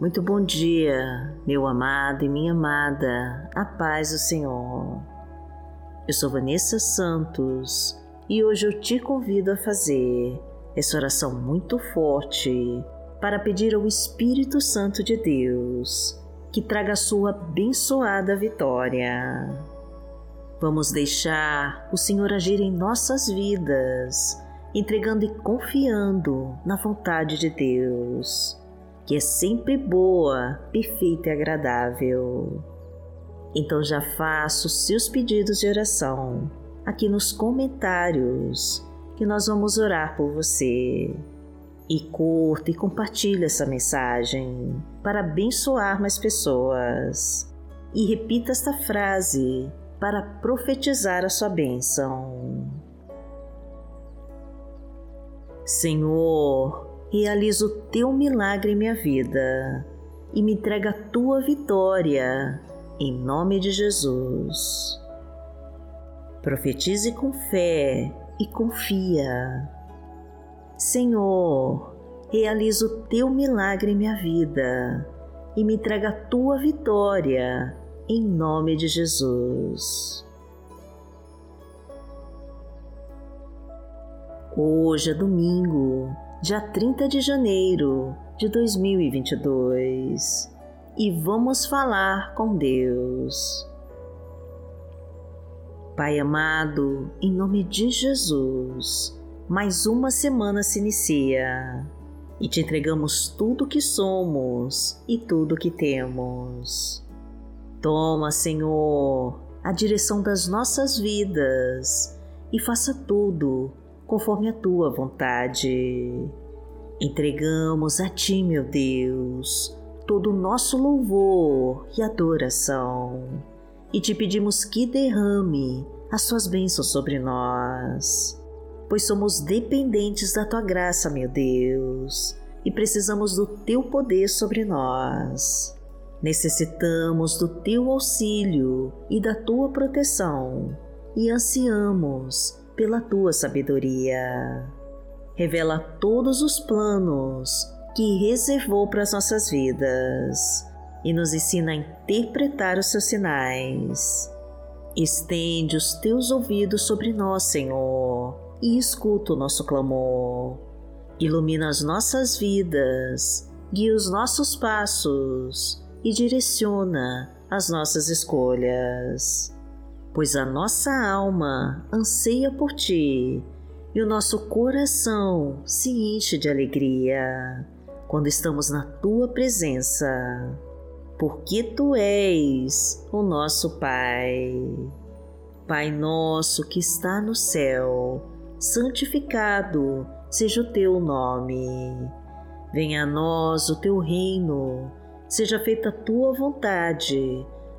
Muito bom dia, meu amado e minha amada, a paz do Senhor. Eu sou Vanessa Santos e hoje eu te convido a fazer essa oração muito forte para pedir ao Espírito Santo de Deus que traga a sua abençoada vitória. Vamos deixar o Senhor agir em nossas vidas, entregando e confiando na vontade de Deus que é sempre boa, perfeita e agradável. Então já faça os seus pedidos de oração aqui nos comentários que nós vamos orar por você. E curta e compartilhe essa mensagem para abençoar mais pessoas. E repita esta frase para profetizar a sua bênção. Senhor, realiza o teu milagre em minha vida e me entrega a tua vitória, em nome de Jesus. Profetize com fé e confia. Senhor, realiza o teu milagre em minha vida e me entrega a tua vitória, em nome de Jesus. Hoje é domingo dia 30 de janeiro de 2022 e vamos falar com Deus. Pai amado, em nome de Jesus, mais uma semana se inicia e te entregamos tudo que somos e tudo que temos. Toma, Senhor, a direção das nossas vidas e faça tudo conforme a tua vontade. Entregamos a ti, meu Deus, todo o nosso louvor e adoração e te pedimos que derrame as suas bênçãos sobre nós, pois somos dependentes da tua graça, meu Deus, e precisamos do teu poder sobre nós. Necessitamos do teu auxílio e da tua proteção e ansiamos pela tua sabedoria. Revela todos os planos que reservou para as nossas vidas e nos ensina a interpretar os seus sinais. Estende os teus ouvidos sobre nós, Senhor, e escuta o nosso clamor. Ilumina as nossas vidas, guia os nossos passos e direciona as nossas escolhas pois a nossa alma anseia por ti e o nosso coração se enche de alegria quando estamos na tua presença, porque tu és o nosso Pai. Pai nosso que está no céu, santificado seja o teu nome. Venha a nós o teu reino, seja feita a tua vontade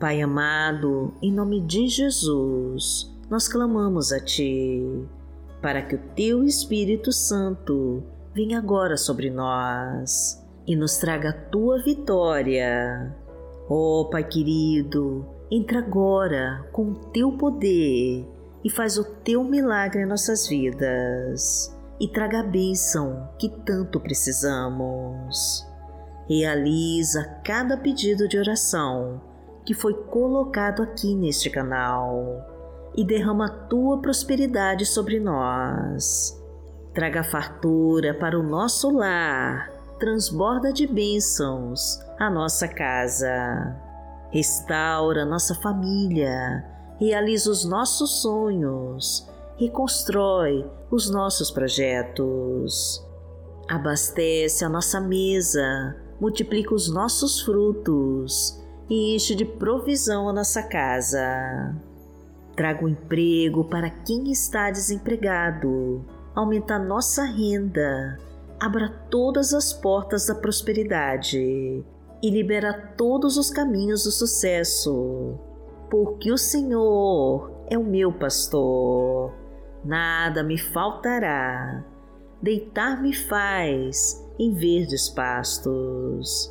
Pai amado, em nome de Jesus, nós clamamos a Ti, para que o Teu Espírito Santo venha agora sobre nós e nos traga a Tua vitória. Oh, Pai querido, entra agora com o Teu poder e faz o Teu milagre em nossas vidas e traga a bênção que tanto precisamos. Realiza cada pedido de oração que foi colocado aqui neste canal e derrama a tua prosperidade sobre nós. Traga fartura para o nosso lar, transborda de bênçãos a nossa casa. Restaura nossa família, realiza os nossos sonhos, reconstrói os nossos projetos. Abastece a nossa mesa, multiplica os nossos frutos e enche de provisão a nossa casa. Traga o um emprego para quem está desempregado, aumenta a nossa renda, abra todas as portas da prosperidade e libera todos os caminhos do sucesso, porque o Senhor é o meu pastor, nada me faltará. Deitar-me faz em verdes pastos,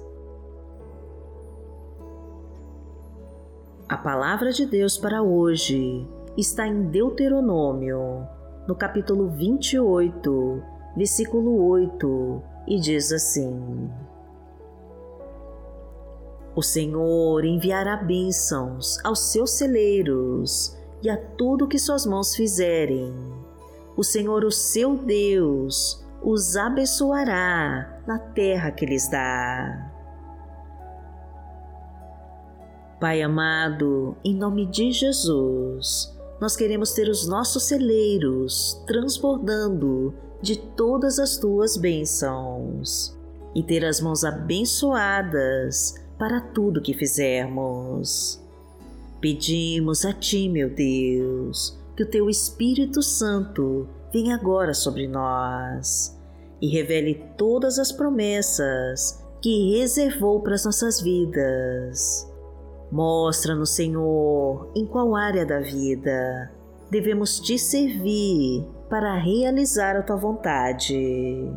A palavra de Deus para hoje está em Deuteronômio, no capítulo 28, versículo 8, e diz assim: O Senhor enviará bênçãos aos seus celeiros e a tudo que suas mãos fizerem. O Senhor, o seu Deus, os abençoará na terra que lhes dá. Pai amado, em nome de Jesus, nós queremos ter os nossos celeiros transbordando de todas as tuas bênçãos e ter as mãos abençoadas para tudo que fizermos. Pedimos a Ti, meu Deus, que o Teu Espírito Santo venha agora sobre nós e revele todas as promessas que reservou para as nossas vidas Mostra-nos, Senhor, em qual área da vida devemos te servir para realizar a tua vontade.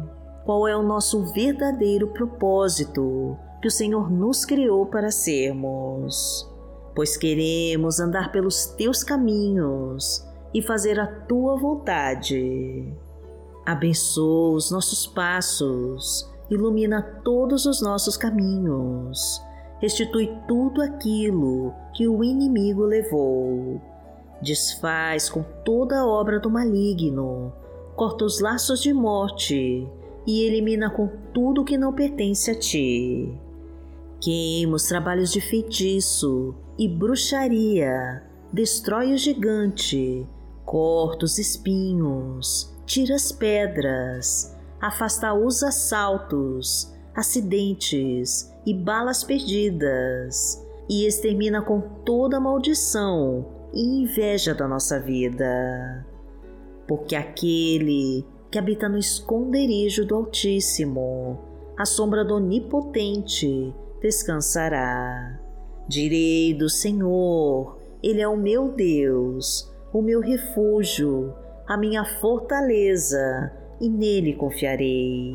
Qual é o nosso verdadeiro propósito que o Senhor nos criou para sermos? Pois queremos andar pelos teus caminhos e fazer a tua vontade. Abençoa os nossos passos, ilumina todos os nossos caminhos restitui tudo aquilo que o inimigo levou. Desfaz com toda a obra do maligno, corta os laços de morte e elimina com tudo que não pertence a ti. Queima os trabalhos de feitiço e bruxaria, destrói o gigante, corta os espinhos, tira as pedras, afasta os assaltos, acidentes e balas perdidas, e extermina com toda maldição e inveja da nossa vida. Porque aquele que habita no esconderijo do Altíssimo, a sombra do Onipotente, descansará. Direi do Senhor, Ele é o meu Deus, o meu refúgio, a minha fortaleza, e nele confiarei.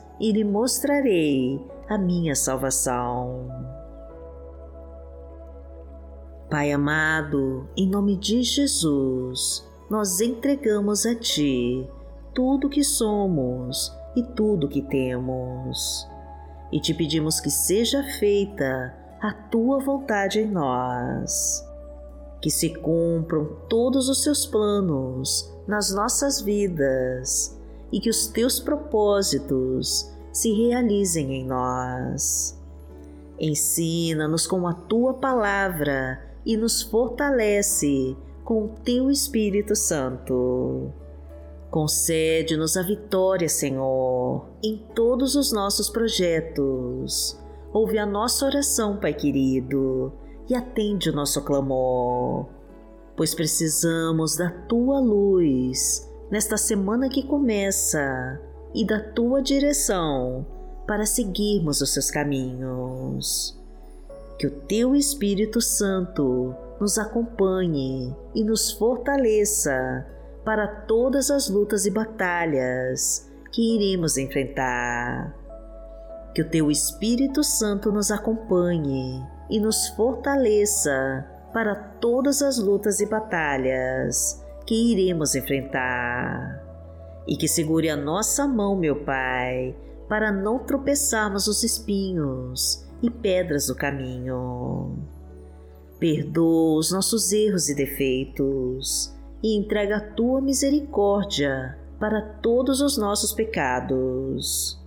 e lhe mostrarei a minha salvação. Pai amado, em nome de Jesus, nós entregamos a Ti tudo que somos e tudo que temos. E te pedimos que seja feita a Tua vontade em nós. Que se cumpram todos os Seus planos nas nossas vidas e que os Teus propósitos se realizem em nós. Ensina-nos com a Tua palavra e nos fortalece com o Teu Espírito Santo Concede-nos a vitória, Senhor, em todos os nossos projetos. Ouve a nossa oração, Pai querido, e atende o nosso clamor, pois precisamos da tua luz nesta semana que começa e da tua direção para seguirmos os seus caminhos. Que o teu Espírito Santo nos acompanhe e nos fortaleça para todas as lutas e batalhas que iremos enfrentar. Que o Teu Espírito Santo nos acompanhe e nos fortaleça para todas as lutas e batalhas que iremos enfrentar. E que segure a nossa mão, meu Pai, para não tropeçarmos os espinhos e pedras do caminho. Perdoa os nossos erros e defeitos e entrega a tua misericórdia para todos os nossos pecados.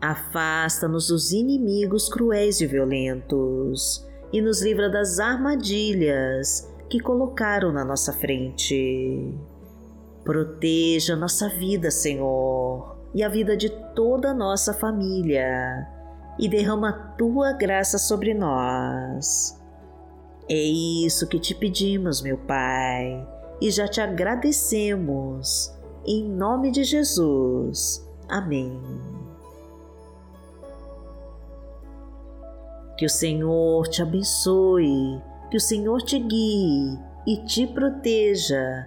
Afasta-nos dos inimigos cruéis e violentos e nos livra das armadilhas que colocaram na nossa frente. Proteja nossa vida, Senhor, e a vida de toda a nossa família, e derrama a tua graça sobre nós. É isso que te pedimos, meu Pai e já te agradecemos. Em nome de Jesus. Amém. Que o Senhor te abençoe, que o Senhor te guie e te proteja